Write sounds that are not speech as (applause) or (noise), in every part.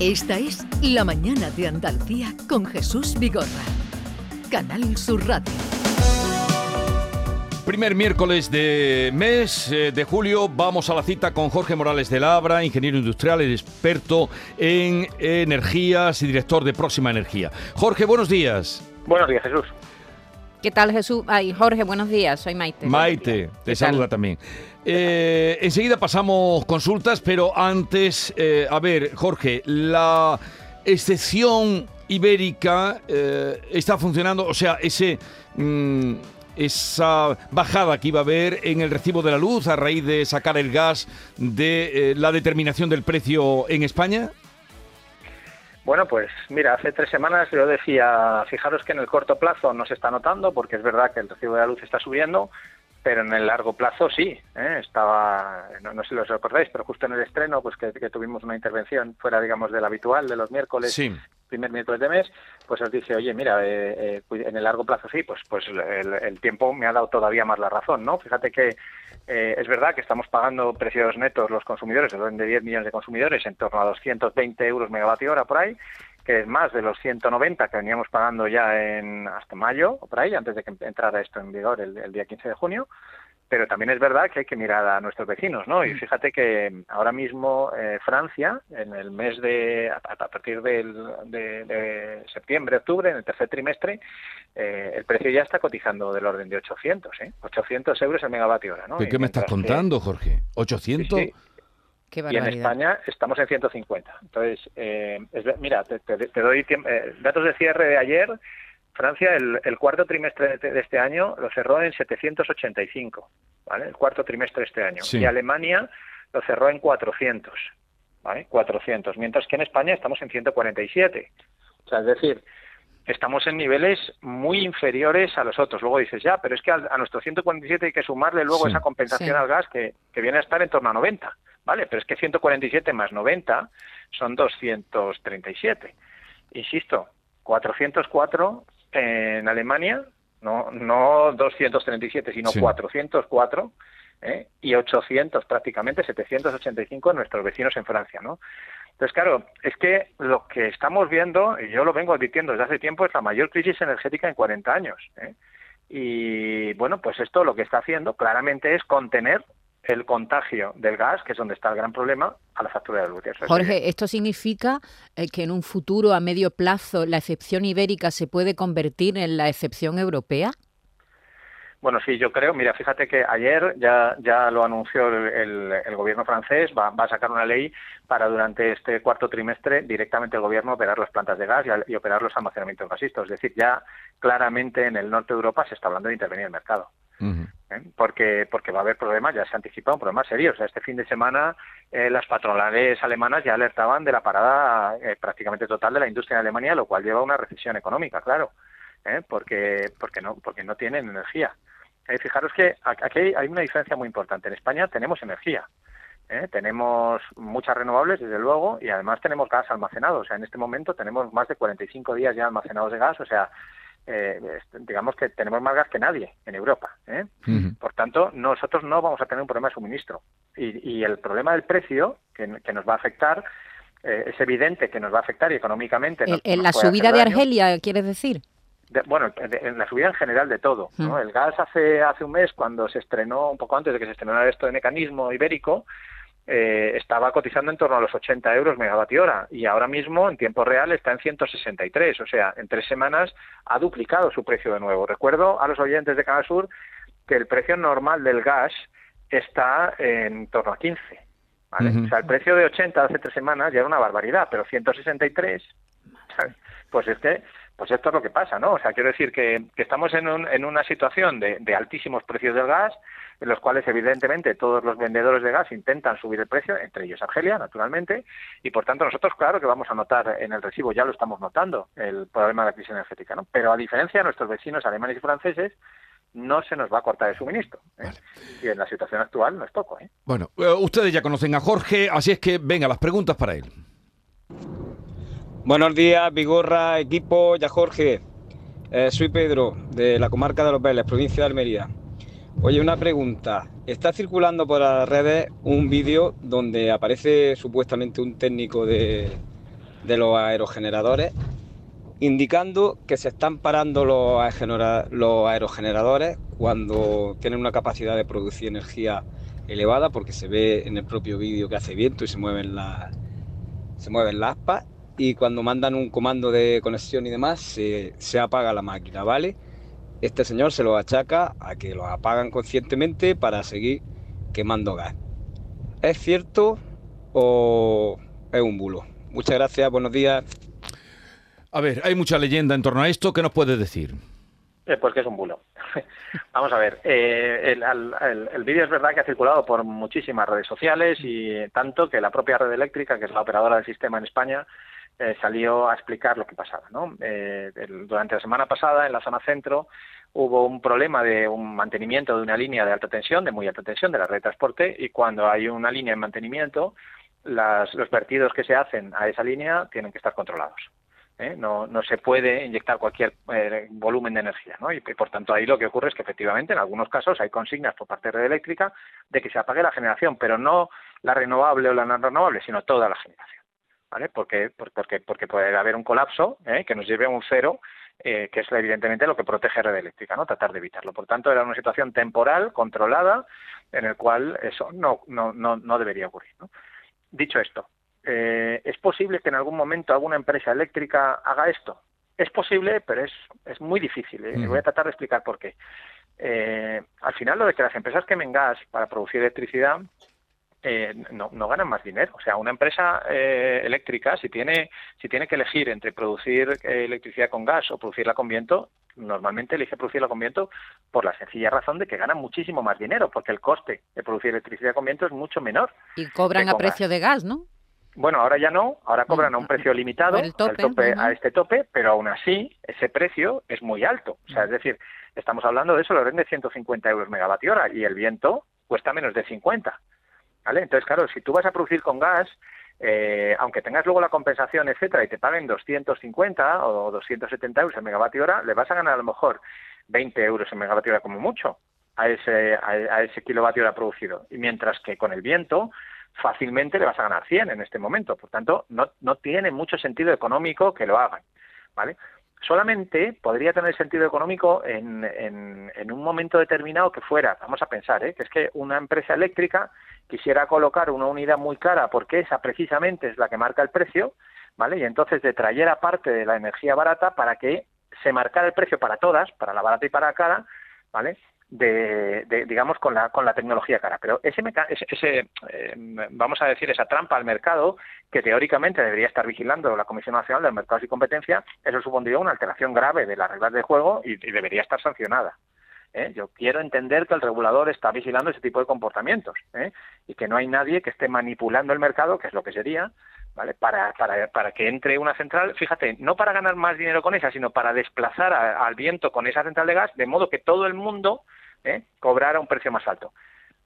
Esta es La Mañana de Andalucía con Jesús Vigorra. Canal Sur Radio. Primer miércoles de mes eh, de julio vamos a la cita con Jorge Morales de Labra, ingeniero industrial experto en energías y director de Próxima Energía. Jorge, buenos días. Buenos días, Jesús. ¿Qué tal, Jesús? Ay, Jorge, buenos días. Soy Maite. Maite, te saluda también. Eh, enseguida pasamos consultas, pero antes, eh, a ver, Jorge, la excepción ibérica eh, está funcionando, o sea, ese... Mm, esa bajada que iba a haber en el recibo de la luz a raíz de sacar el gas de la determinación del precio en España? Bueno, pues mira, hace tres semanas yo decía, fijaros que en el corto plazo no se está notando porque es verdad que el recibo de la luz está subiendo, pero en el largo plazo sí. ¿eh? Estaba, no, sé si lo recordáis, pero justo en el estreno, pues que, tuvimos una intervención fuera, digamos, del habitual de los miércoles, primer miércoles de mes, pues os dice, oye, mira, eh, eh, en el largo plazo sí, pues, pues el, tiempo me ha dado todavía más la razón, ¿no? Fíjate que es verdad que estamos pagando precios netos los consumidores, de 10 millones de consumidores, en torno a 220 euros megavatio hora por ahí, que es más de los 190 que veníamos pagando ya en hasta mayo o por ahí, antes de que entrara esto en vigor el, día 15 de junio. Pero también es verdad que hay que mirar a nuestros vecinos, ¿no? Y mm. fíjate que ahora mismo eh, Francia, en el mes de, a, partir del, de, septiembre, octubre, en el tercer trimestre, eh, el precio ya está cotizando del orden de 800, ¿eh? 800 euros el megavatio hora, ¿no? ¿Qué me estás contando, Jorge? ¿800? y en España estamos en 150. Entonces, eh, mira, te, doy eh, datos de cierre de ayer. Francia, el, cuarto trimestre de, este año lo cerró en 785, ¿vale? El cuarto trimestre de este año. Y Alemania lo cerró en 400, ¿vale? 400. Mientras que en España estamos en 147. O sea, es decir, estamos en niveles muy inferiores a los otros. Luego dices, ya, pero es que a, nuestro 147 hay que sumarle luego esa compensación al gas que, que viene a estar en torno a 90. ¿vale? Pero es que 147 más 90 son 237. Insisto, 404 en Alemania, no, no 237, sino 404, ¿eh? y 800 prácticamente, 785 en nuestros vecinos en Francia, ¿no? Entonces, claro, es que lo que estamos viendo, y yo lo vengo advirtiendo desde hace tiempo, es la mayor crisis energética en 40 años. ¿eh? Y bueno, pues esto lo que está haciendo claramente es contener el contagio del gas, que es donde está el gran problema, a la factura de luz. Jorge, ¿esto significa eh, que en un futuro a medio plazo la excepción ibérica se puede convertir en la excepción europea? Bueno, sí, yo creo. Mira, fíjate que ayer ya, ya lo anunció el, gobierno francés, va, a sacar una ley para durante este cuarto trimestre directamente el gobierno operar las plantas de gas y, operar los almacenamientos gasistas. Es decir, ya claramente en el norte de Europa se está hablando de intervenir el mercado. ¿Eh? porque porque va a haber problemas, ya se ha anticipado, problemas serios. este fin de semana eh, las patronales alemanas ya alertaban de la parada eh, prácticamente total de la industria en Alemania, lo cual lleva a una recesión económica, claro, porque porque no porque no tienen energía. fijaros que aquí hay una diferencia muy importante. En España tenemos energía. tenemos muchas renovables, desde luego, y además tenemos gas almacenado. O sea, en este momento tenemos más de 45 días ya almacenados de gas. O sea, eh, digamos que tenemos más gas que nadie en Europa. ¿eh? Por tanto, nosotros no vamos a tener un problema de suministro. Y, el problema del precio, que, nos va a afectar, eh, es evidente que nos va a afectar económicamente. ¿En la subida de Argelia, quieres decir? bueno, en la subida en general de todo. El gas hace, hace un mes, cuando se estrenó, un poco antes de que se estrenara esto de mecanismo ibérico, eh, estaba cotizando en torno a los 80 euros megavatio hora y ahora mismo en tiempo real está en 163, o sea, en tres semanas ha duplicado su precio de nuevo. Recuerdo a los oyentes de Canal Sur que el precio normal del gas está en torno a 15. O sea, el precio de 80 hace tres semanas ya era una barbaridad, pero 163, pues este pues esto es lo que pasa, ¿no? O sea, quiero decir que, estamos en, en una situación de, de altísimos precios del gas, en los cuales evidentemente todos los vendedores de gas intentan subir el precio, entre ellos Argelia, naturalmente, y por tanto nosotros claro que vamos a notar en el recibo, ya lo estamos notando, el problema de la crisis energética, ¿no? Pero a diferencia de nuestros vecinos alemanes y franceses, no se nos va a cortar el suministro. ¿eh? Y en la situación actual no es poco. ¿eh? Bueno, eh, ustedes ya conocen a Jorge, así es que venga, las preguntas para él. Buenos días, Vigorra, equipo, ya Jorge. Eh, soy Pedro, de la comarca de Los Vélez, provincia de Almería. Oye, una pregunta. Está circulando por las redes un vídeo donde aparece supuestamente un técnico de, de los aerogeneradores, indicando que se están parando los, aerogeneradores cuando tienen una capacidad de producir energía elevada, porque se ve en el propio vídeo que hace viento y se mueven las, se mueven las aspas, y cuando mandan un comando de conexión y demás, se, se apaga la máquina, ¿vale? Este señor se lo achaca a que lo apagan conscientemente para seguir quemando gas. ¿Es cierto o es un bulo? Muchas gracias, buenos días. A ver, hay mucha leyenda en torno a esto. ¿Qué nos puedes decir? Eh, pues que es un bulo. (laughs) Vamos a ver, eh, el, vídeo es verdad que ha circulado por muchísimas redes sociales y tanto que la propia red eléctrica, que es la operadora del sistema en España, eh, salió a explicar lo que pasaba. ¿no? durante la semana pasada, en la zona centro, hubo un problema de un mantenimiento de una línea de alta tensión, de muy alta tensión, de la red de transporte, y cuando hay una línea en mantenimiento, los vertidos que se hacen a esa línea tienen que estar controlados. ¿eh? No, se puede inyectar cualquier eh, volumen de energía, ¿no? Y, por tanto ahí lo que ocurre es que efectivamente en algunos casos hay consignas por parte de red eléctrica de que se apague la generación, pero no la renovable o la no renovable, sino toda la generación, ¿vale? Porque, porque, porque puede haber un colapso ¿eh? que nos lleve a un cero que es evidentemente lo que protege red eléctrica, ¿no? Tratar de evitarlo. Por tanto, era una situación temporal, controlada, en el cual eso no, no, no, no debería ocurrir. ¿no? Dicho esto, eh, ¿es posible que en algún momento alguna empresa eléctrica haga esto? Es posible, pero es, es muy difícil. ¿eh? Voy a tratar de explicar por qué. Eh, al final, lo de que las empresas quemen gas para producir electricidad no, no, ganan más dinero. O sea, una empresa eléctrica, si tiene, si tiene que elegir entre producir electricidad con gas o producirla con viento, normalmente elige producirla con viento por la sencilla razón de que ganan muchísimo más dinero, porque el coste de producir electricidad con viento es mucho menor. Y cobran a precio de gas, ¿no? Bueno, ahora ya no, ahora cobran a un precio limitado, tope, a este tope, pero aún así ese precio es muy alto. O sea, es decir, estamos hablando de eso, lo de 150 euros megavatio hora y el viento cuesta menos de 50. ¿Vale? Entonces, claro, si tú vas a producir con gas, eh, aunque tengas luego la compensación, etcétera, y te paguen 250 o 270 euros el megavatio hora, le vas a ganar a lo mejor 20 euros el megavatio hora como mucho a ese, a ese kilovatio hora producido. Y mientras que con el viento fácilmente le vas a ganar 100 en este momento. Por tanto, no, no tiene mucho sentido económico que lo hagan. ¿vale? Solamente podría tener sentido económico en, en, un momento determinado que fuera, vamos a pensar, ¿eh? que es que una empresa eléctrica quisiera colocar una unidad muy cara porque esa precisamente es la que marca el precio, ¿vale? Y entonces detrayera parte de la energía barata para que se marcara el precio para todas, para la barata y para la cara, ¿vale? De, digamos con la con la tecnología cara pero ese, ese, eh, vamos a decir esa trampa al mercado que teóricamente debería estar vigilando la Comisión Nacional de Mercados y Competencia eso supondría una alteración grave de las reglas de juego y, debería estar sancionada ¿eh? yo quiero entender que el regulador está vigilando ese tipo de comportamientos ¿eh? y que no hay nadie que esté manipulando el mercado que es lo que sería ¿vale? Para, para, para que entre una central, fíjate, no para ganar más dinero con esa, sino para desplazar al viento con esa central de gas, de modo que todo el mundo ¿eh? cobrara un precio más alto.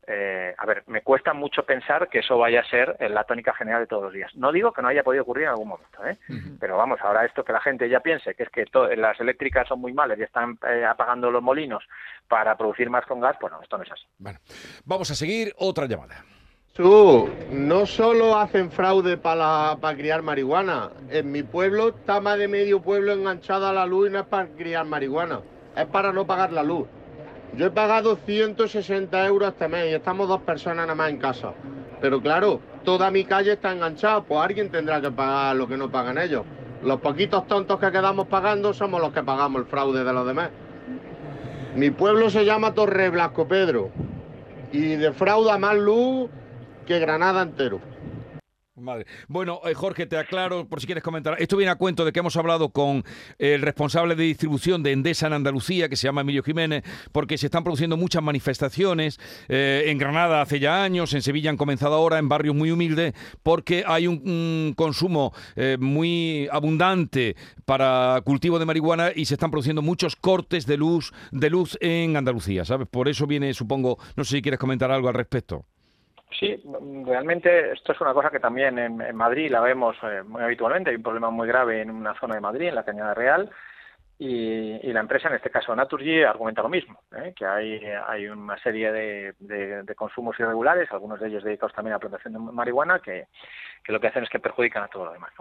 Eh, a ver, me cuesta mucho pensar que eso vaya a ser la tónica general de todos los días. No digo que no haya podido ocurrir en algún momento, ¿eh? pero vamos, ahora esto que la gente ya piense que es que las eléctricas son muy malas y están eh, apagando los molinos para producir más con gas, bueno, esto no es así. Bueno, vamos a seguir otra llamada. Tú, no solo hacen fraude para criar marihuana. En mi pueblo está más de medio pueblo enganchada a la luz y no es para criar marihuana. Es para no pagar la luz. Yo he pagado 160 euros este mes y estamos dos personas nada más en casa. Pero claro, toda mi calle está enganchada, pues alguien tendrá que pagar lo que no pagan ellos. Los poquitos tontos que quedamos pagando somos los que pagamos el fraude de los demás. Mi pueblo se llama Torre Blasco Pedro y defrauda más luz que Granada entero. Madre. Bueno, eh, Jorge, te aclaro por si quieres comentar. Esto viene a cuento de que hemos hablado con el responsable de distribución de Endesa en Andalucía, que se llama Emilio Jiménez, porque se están produciendo muchas manifestaciones. Eh, en Granada hace ya años, en Sevilla han comenzado ahora, en barrios muy humildes, porque hay un, consumo eh, muy abundante para cultivo de marihuana y se están produciendo muchos cortes de luz, de luz en Andalucía, ¿sabes? Por eso viene, supongo, no sé si quieres comentar algo al respecto. Sí, realmente esto es una cosa que también en, Madrid la vemos eh, muy habitualmente. Hay un problema muy grave en una zona de Madrid, en la Cañada Real, y, la empresa, en este caso Naturgy, argumenta lo mismo, ¿eh? que hay, una serie de, consumos irregulares, algunos de ellos dedicados también a la plantación de marihuana, que, lo que hacen es que perjudican a todo lo demás.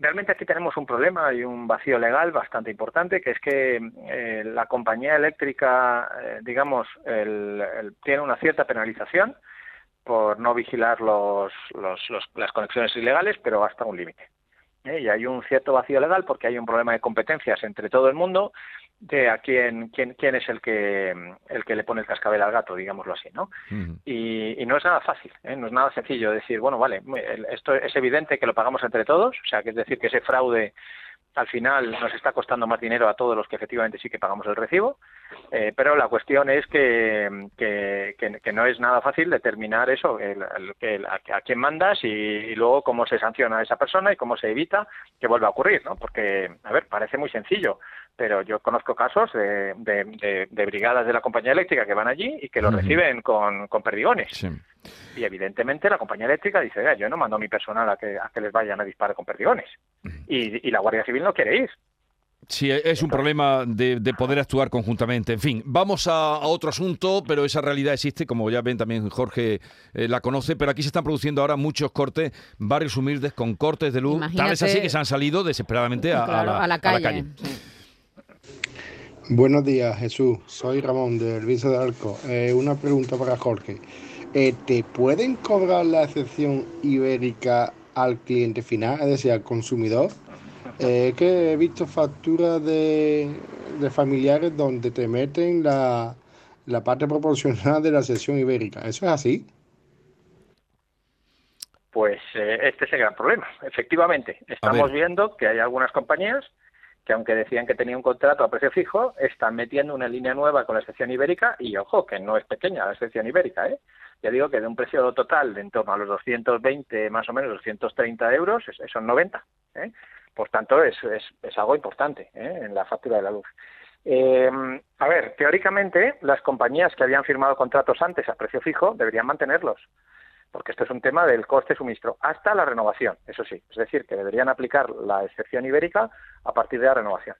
realmente aquí tenemos un problema y un vacío legal bastante importante, que es que eh, la compañía eléctrica, eh, digamos, tiene una cierta penalización por no vigilar los, las conexiones ilegales, pero hasta un límite. ¿eh? Y hay un cierto vacío legal porque hay un problema de competencias entre todo el mundo de a quién, quién, quién es el que, el que le pone el cascabel al gato, digámoslo así, ¿no? y, y, no es nada fácil, ¿eh? no es nada sencillo decir, bueno, vale, esto es evidente que lo pagamos entre todos, o sea, que es decir, que ese fraude al final nos está costando más dinero a todos los que efectivamente sí que pagamos el recibo, eh, pero la cuestión es que, que, no es nada fácil determinar eso, el, a, quién mandas y, luego cómo se sanciona a esa persona y cómo se evita que vuelva a ocurrir, ¿no? Porque, a ver, parece muy sencillo, pero yo conozco casos de, de, brigadas de la compañía eléctrica que van allí y que lo reciben con, con perdigones. Y evidentemente la compañía eléctrica dice, yo no mando a mi personal a que, a que les vayan a disparar con perdigones. y, y la Guardia Civil no quiere ir. Sí, es un problema de, poder actuar conjuntamente. En fin, vamos a, otro asunto, pero esa realidad existe, como ya ven también Jorge eh, la conoce, pero aquí se están produciendo ahora muchos cortes, barrios humildes con cortes de luz, tal vez así que se han salido desesperadamente a, la, calle. Buenos días, Jesús. Soy Ramón del Vice de Arco. Eh, una pregunta para Jorge. Eh, ¿Te pueden cobrar la excepción ibérica al cliente final, es decir, al consumidor? Eh, que he visto facturas de, familiares donde te meten la, parte proporcional de la sección ibérica. ¿Eso es así? Pues este es el gran problema. Efectivamente, estamos viendo que hay algunas compañías que aunque decían que tenía un contrato a precio fijo, están metiendo una línea nueva con la excepción ibérica y ojo, que no es pequeña la excepción ibérica, ¿eh? Ya digo que de un precio total de en torno a los 220, más o menos 230 euros, son 90, ¿eh? Por tanto, es, es, algo importante ¿eh? en la factura de la luz. Eh, a ver, teóricamente, las compañías que habían firmado contratos antes a precio fijo deberían mantenerlos porque esto es un tema del coste suministro, hasta la renovación, eso sí. Es decir, que deberían aplicar la excepción ibérica a partir de la renovación.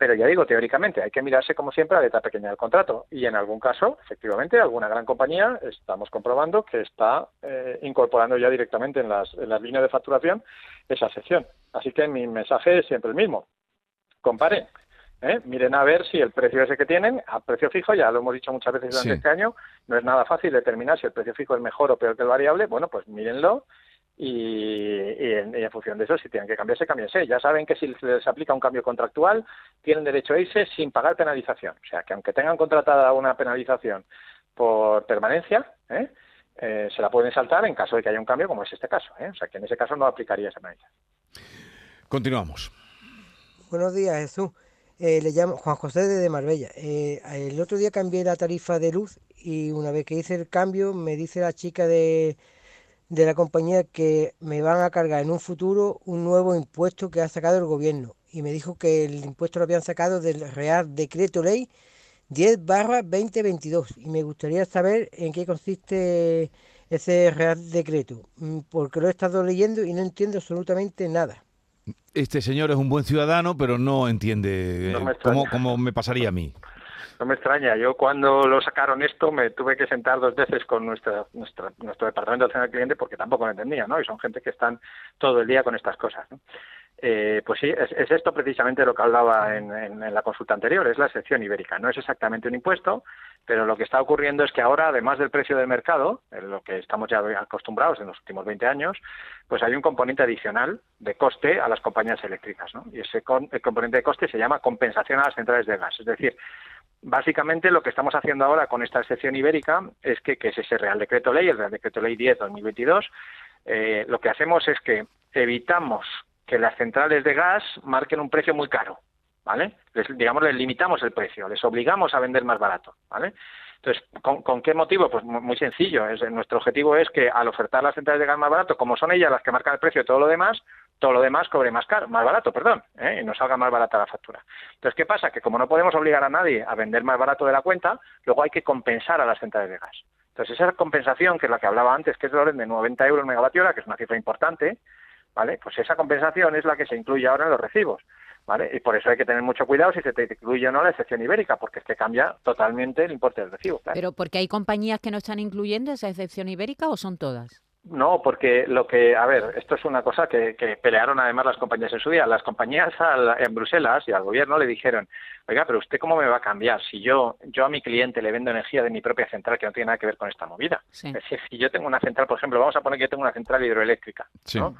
Pero ya digo, teóricamente, hay que mirarse como siempre a la letra pequeña del contrato. Y en algún caso, efectivamente, alguna gran compañía estamos comprobando que está eh, incorporando ya directamente en las, en las líneas de facturación esa excepción. Así que mi mensaje es siempre el mismo. Comparen ¿eh? Miren a ver si el precio ese que tienen, a precio fijo, ya lo hemos dicho muchas veces durante este año, no es nada fácil determinar si el precio fijo es mejor o peor que el variable. Bueno, pues mírenlo y, en, función de eso, si tienen que cambiarse, cámbiense. Ya saben que si se les aplica un cambio contractual, tienen derecho a irse sin pagar penalización. O sea, que aunque tengan contratada una penalización por permanencia, ¿eh? Eh, se la pueden saltar en caso de que haya un cambio, como es este caso. O sea, que en ese caso no aplicaría esa penalización. Continuamos. Buenos días, Jesús. Eh, le llamo Juan José de Marbella. Eh, el otro día cambié la tarifa de luz y una vez que hice el cambio me dice la chica de, de la compañía que me van a cargar en un futuro un nuevo impuesto que ha sacado el gobierno. Y me dijo que el impuesto lo habían sacado del Real Decreto Ley 10 barra 2022 y me gustaría saber en qué consiste ese Real Decreto mm, porque lo he estado leyendo y no entiendo absolutamente nada. Este señor es un buen ciudadano, pero no entiende cómo, me pasaría a mí. No me extraña. Yo cuando lo sacaron esto me tuve que sentar dos veces con nuestra, nuestro departamento de atención al cliente porque tampoco lo entendía, ¿no? Y son gente que están todo el día con estas cosas, ¿no? Eh, pues sí, es, esto precisamente lo que hablaba en, la consulta anterior, es la sección ibérica. No es exactamente un impuesto, pero lo que está ocurriendo es que ahora, además del precio del mercado, en lo que estamos ya acostumbrados en los últimos 20 años, pues hay un componente adicional de coste a las compañías eléctricas. ¿no? Y ese componente de coste se llama compensación a las centrales de gas. Es decir, básicamente lo que estamos haciendo ahora con esta sección ibérica es que, que es ese Real Decreto Ley, el Real Decreto Ley 10-2022, eh, lo que hacemos es que evitamos que las centrales de gas marquen un precio muy caro, ¿vale? digamos, les limitamos el precio, les obligamos a vender más barato, ¿vale? Entonces, ¿con, qué motivo? Pues muy sencillo. Es, nuestro objetivo es que al ofertar las centrales de gas más barato, como son ellas las que marcan el precio de todo lo demás, todo lo demás cobre más caro, más barato, perdón, ¿eh? y nos salga más barata la factura. Entonces, ¿qué pasa? Que como no podemos obligar a nadie a vender más barato de la cuenta, luego hay que compensar a las centrales de gas. Entonces, esa compensación, que es la que hablaba antes, que es de orden de 90 euros megavatio que es una cifra importante, ¿vale? Pues esa compensación es la que se incluye ahora en los recibos, ¿vale? Y por eso hay que tener mucho cuidado si se te incluye o no la excepción ibérica, porque es que cambia totalmente el importe del recibo. Pero porque hay compañías que no están incluyendo esa excepción ibérica o son todas? No, porque lo que, a ver, esto es una cosa que, pelearon además las compañías en su día. Las compañías en Bruselas y al gobierno le dijeron, oiga, pero usted cómo me va a cambiar si yo, yo a mi cliente le vendo energía de mi propia central que no tiene nada que ver con esta movida. Es decir, si yo tengo una central, por ejemplo, vamos a poner que yo tengo una central hidroeléctrica, ¿no?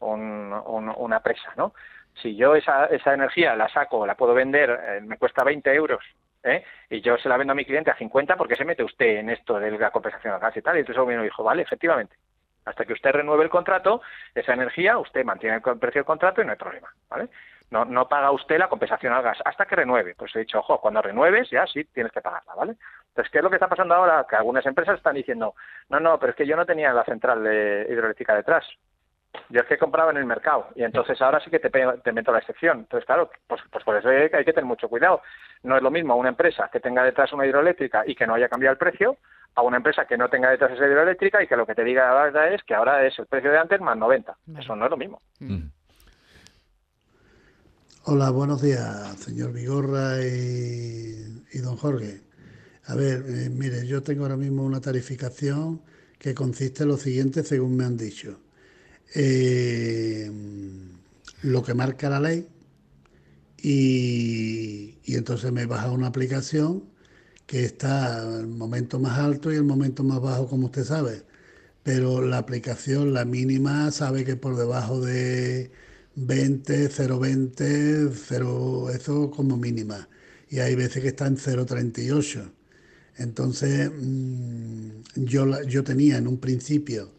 una presa, ¿no? Si yo esa, esa energía la saco, la puedo vender, eh, me cuesta 20 euros ¿eh? y yo se la vendo a mi cliente a 50 porque se mete usted en esto de la compensación al gas y tal. Y entonces el gobierno dijo, vale, efectivamente, hasta que usted renueve el contrato, esa energía usted mantiene el precio del contrato y no hay problema, ¿vale? No, no paga usted la compensación al gas hasta que renueve. Pues he dicho, ojo, cuando renueves ya sí tienes que pagarla, ¿vale? Entonces, ¿qué es lo que está pasando ahora? Que algunas empresas están diciendo, no, no, pero es que yo no tenía la central de hidroeléctrica detrás. Yo es que compraba en el mercado y entonces ahora sí que te, te meto la excepción. Entonces, claro, pues, pues por eso hay que tener mucho cuidado. No es lo mismo una empresa que tenga detrás una hidroeléctrica y que no haya cambiado el precio a una empresa que no tenga detrás esa hidroeléctrica y que lo que te diga la verdad es que ahora es el precio de antes más 90. Eso no es lo mismo. Mm. Hola, buenos días, señor Vigorra y, don Jorge. A ver, eh, mire, yo tengo ahora mismo una tarificación que consiste en lo siguiente, según me han dicho. Eh, lo que marca la ley y, entonces me baja una aplicación que está el momento más alto y el momento más bajo, como usted sabe. Pero la aplicación, la mínima, sabe que por debajo de 20, 0,20, 0, eso como mínima. Y hay veces que está en 0,38. Entonces, mm, yo, yo tenía en un principio,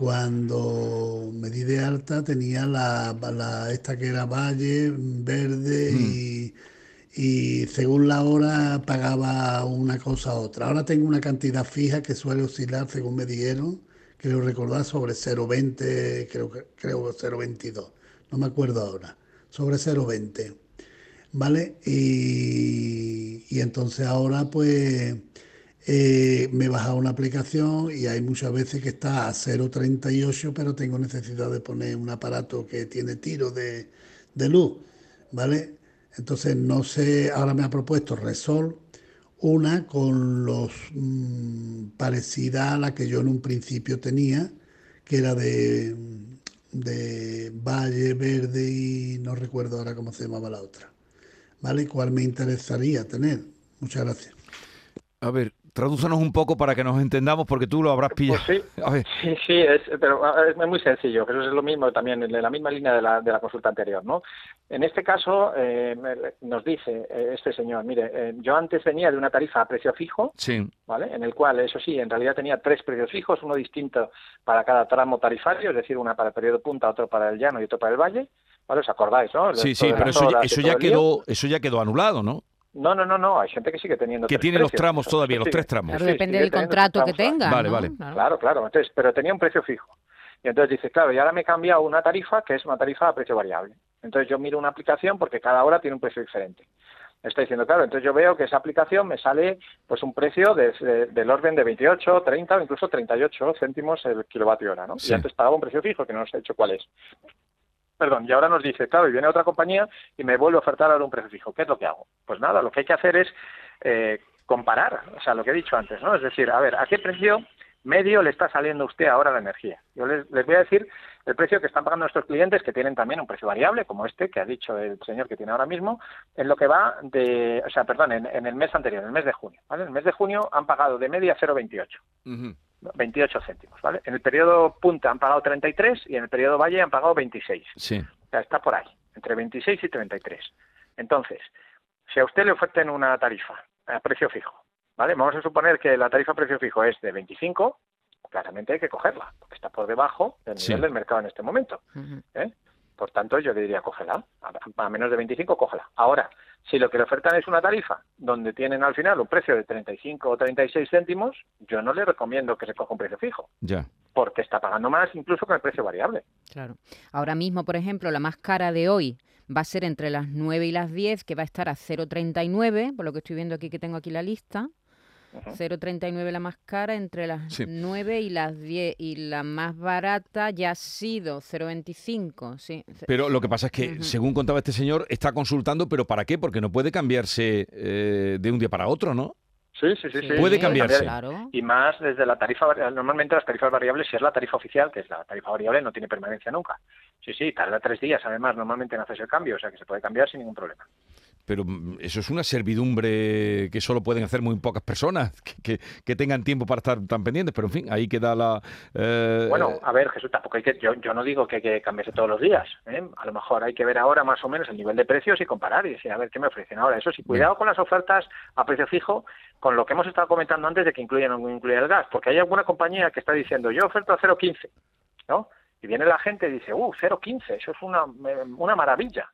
cuando me di de alta, tenía la, la esta que era valle, verde y mm y según la hora pagaba una cosa u otra. Ahora tengo una cantidad fija que suele oscilar, según me dijeron, creo recordar, sobre 0,20, creo, creo 0,22, no me acuerdo ahora, sobre 0,20. ¿Vale? Y, y, entonces ahora pues eh, me he bajado una aplicación y hay muchas veces que está a 0,38, pero tengo necesidad de poner un aparato que tiene tiro de, de luz. ¿Vale? Entonces, no sé, ahora me ha propuesto Resol una con los mm, parecida a la que yo en un principio tenía, que era de, de Valle Verde y no recuerdo ahora cómo se llamaba la otra. ¿Vale? ¿Cuál me interesaría tener? Muchas gracias. A ver, Tradúzanos un poco para que nos entendamos, porque tú lo habrás pillado. Pues (laughs) sí, sí, es, pero es muy sencillo, que eso es lo mismo también, en la misma línea de la, de la consulta anterior, ¿no? En este caso, eh, nos dice eh, este señor, mire, eh, yo antes venía de una tarifa a precio fijo, sí. ¿vale? En el cual, eso sí, en realidad tenía tres precios fijos, uno distinto para cada tramo tarifario, es decir, una para el periodo punta, otro para el llano y otro para el valle, ¿vale? ¿Os acordáis, no? sí, sí, pero eso, eso ya quedó, eso ya quedó anulado, ¿no? No, no, no, no, hay gente que sigue teniendo. Que tiene los tramos todavía, los tres tramos. Claro, depende del contrato que tenga. Vale, vale. Claro, claro. Entonces, pero tenía un precio fijo. Y entonces dice, claro, y ahora me he cambiado una tarifa que es una tarifa a precio variable. Entonces yo miro una aplicación porque cada hora tiene un precio diferente. Está diciendo, claro, entonces yo veo que esa aplicación me sale pues un precio del orden de 28, 30 o incluso 38 céntimos el kilovatio hora, ¿no? Y antes pagaba un precio fijo que no os he dicho cuál es perdón, y ahora nos dice, claro, y viene otra compañía y me vuelve a ofertar ahora un precio fijo. ¿Qué es lo que hago? Pues nada, lo que hay que hacer es eh, comparar, o sea, lo que he dicho antes, ¿no? Es decir, a ver, ¿a qué precio medio le está saliendo usted ahora la energía? Yo les, voy a decir el precio que están pagando nuestros clientes, que tienen también un precio variable, como este que ha dicho el señor que tiene ahora mismo, en lo que va de, o sea, perdón, en, el mes anterior, en el mes de junio, ¿vale? En el mes de junio han pagado de media 0,28. 28 céntimos, ¿vale? En el periodo punta han pagado 33 y en el periodo valle han pagado 26. Sí. O sea, está por ahí, entre 26 y 33. Entonces, si a usted le oferten una tarifa a precio fijo, ¿vale? Vamos a suponer que la tarifa a precio fijo es de 25, claramente hay que cogerla, porque está por debajo del nivel del mercado en este momento. ¿eh? Por tanto, yo le diría, cógela. A, menos de 25, cógela. Ahora, si lo que le ofertan es una tarifa donde tienen al final un precio de 35 o 36 céntimos, yo no le recomiendo que se coja un precio fijo. Ya. Porque está pagando más incluso con el precio variable. Claro. Ahora mismo, por ejemplo, la más cara de hoy va a ser entre las 9 y las 10, que va a estar a 0,39, por lo que estoy viendo aquí que tengo aquí la lista. 0,39 la más cara, entre las 9 y las 10 y la más barata ya ha sido 0,25. Sí. Pero lo que pasa es que, según contaba este señor, está consultando, pero ¿para qué? Porque no puede cambiarse eh, de un día para otro, ¿no? Sí, sí, sí, sí. Puede cambiarse. Y más desde la tarifa Normalmente las tarifas variables, si es la tarifa oficial, que es la tarifa variable, no tiene permanencia nunca. Sí, sí, tarda tres días, además, normalmente no haces el cambio, o sea que se puede cambiar sin ningún problema pero mm, eso es una servidumbre que solo pueden hacer muy pocas personas (laughs) que, que, tengan tiempo para estar tan pendientes, pero en fin, ahí queda la... Eh, bueno, a ver, Jesús, tampoco hay que, yo, yo no digo que hay que cambiarse todos los días, ¿eh? a lo mejor hay que ver ahora más o menos el nivel de precios y comparar y decir, a ver, ¿qué me ofrecen ahora? Eso sí, cuidado con las ofertas a precio fijo, con lo que hemos estado comentando antes de que incluyan o no incluyan el gas, porque hay alguna compañía que está diciendo, yo oferto a 0,15, ¿no? Y viene la gente y dice, uh, 0,15, eso es una, una maravilla.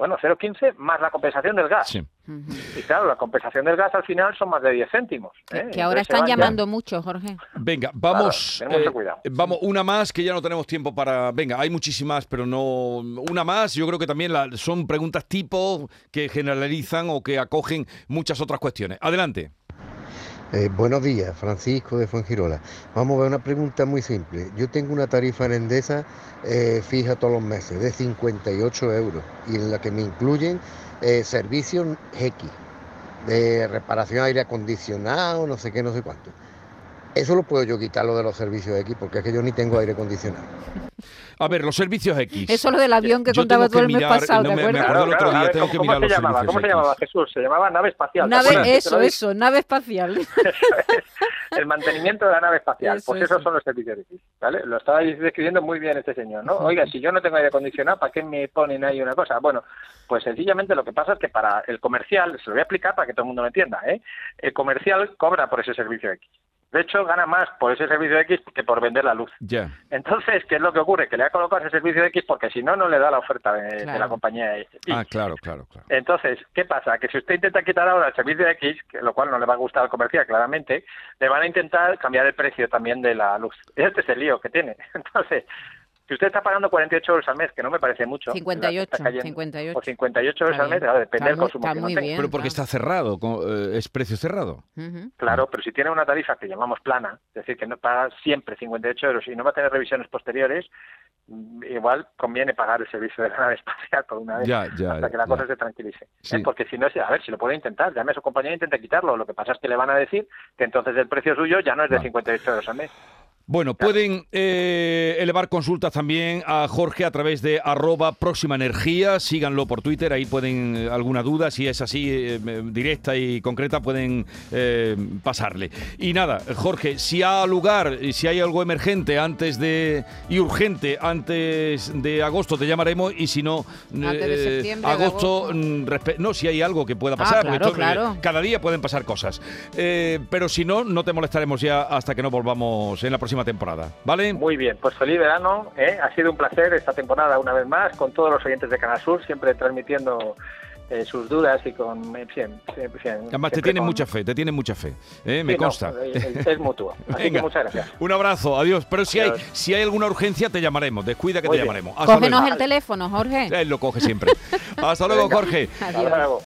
Bueno, 0,15 más la compensación del gas. Y claro, la compensación del gas al final son más de 10 céntimos. ¿eh? Que ahora están llamando mucho, Jorge. Venga, vamos. Eh, vamos, una más que ya no tenemos tiempo para. Venga, hay muchísimas, pero no. Una más, yo creo que también son preguntas tipo que generalizan o que acogen muchas otras cuestiones. Adelante. Eh, buenos días, Francisco de Fuengirola. Vamos a ver una pregunta muy simple. Yo tengo una tarifa en Endesa eh, fija todos los meses de 58 euros y en la que me incluyen eh, servicios X, de reparación aire acondicionado, no sé qué, no sé cuánto. Eso lo puedo yo quitarlo de los servicios X porque es que yo ni tengo aire acondicionado. (laughs) A ver, los servicios X. Eso es lo del avión que contaba tú el mes pasado, ¿te acuerdas? Me el otro día, tengo que mirar los llamaba? ¿Cómo se llamaba, Jesús? Se llamaba nave espacial. Nave, eso, eso, nave espacial. (laughs) el mantenimiento de la nave espacial. pues esos son los servicios X, ¿vale? Lo estaba describiendo muy bien este señor, ¿no? Oiga, si yo no tengo aire acondicionado, ¿para qué me ponen ahí una cosa? Bueno, pues sencillamente lo que pasa es que para el comercial, se lo voy a explicar para que todo el mundo lo entienda, ¿eh? El comercial cobra por ese servicio X. De hecho, gana más por ese servicio X que por vender la luz. Ya. Entonces, ¿qué es lo que ocurre? Que le ha colocado ese servicio X porque si no, no le da la oferta de, la compañía X. Ah, claro, claro, claro. Entonces, ¿qué pasa? Que si usted intenta quitar ahora el servicio X, que lo cual no le va a gustar al comercial, claramente, le van a intentar cambiar el precio también de la luz. Este es el lío que tiene. (laughs) Entonces, si usted está pagando 48 euros al mes, que no me parece mucho. 58, 58. O 58 euros al mes, depende del consumo que Pero porque está cerrado, eh, es precio cerrado. Claro, pero si tiene una tarifa que llamamos plana, es decir, que no paga siempre 58 euros y no va a tener revisiones posteriores, mm, igual conviene pagar el servicio de la nave (laughs) espacial por una vez hasta que la cosa se tranquilice. ¿eh? Porque si no, a ver, si lo puede intentar, llame a su compañía e intente quitarlo. Lo que pasa es que le van a decir que entonces el precio suyo ya no es de 58 euros al mes. Bueno, pueden eh, elevar consultas también a Jorge a través de arroba próxima energía. Síganlo por Twitter, ahí pueden eh, alguna duda, si es así eh, directa y concreta, pueden pasarle. Y nada, Jorge, si ha lugar, si hay algo emergente antes de y urgente antes de agosto, te llamaremos y si no, agosto, mm, no, si hay algo que pueda ah, pasar, claro, cada día pueden pasar cosas. pero si no, no te molestaremos ya hasta que no volvamos en la próxima temporada, ¿vale? Muy bien, pues feliz verano, ¿eh? ha sido un placer esta temporada una vez más con todos los oyentes de Canal Sur, siempre transmitiendo eh, sus dudas y con... Bien, Además te tienen mucha fe, te tienen mucha fe, ¿eh? me consta. es, mutuo, así que muchas gracias. Un abrazo, adiós, pero si hay, si hay alguna urgencia te llamaremos, descuida que te llamaremos. Cógenos el teléfono, Jorge. Él lo coge siempre. Hasta luego, Jorge. Adiós.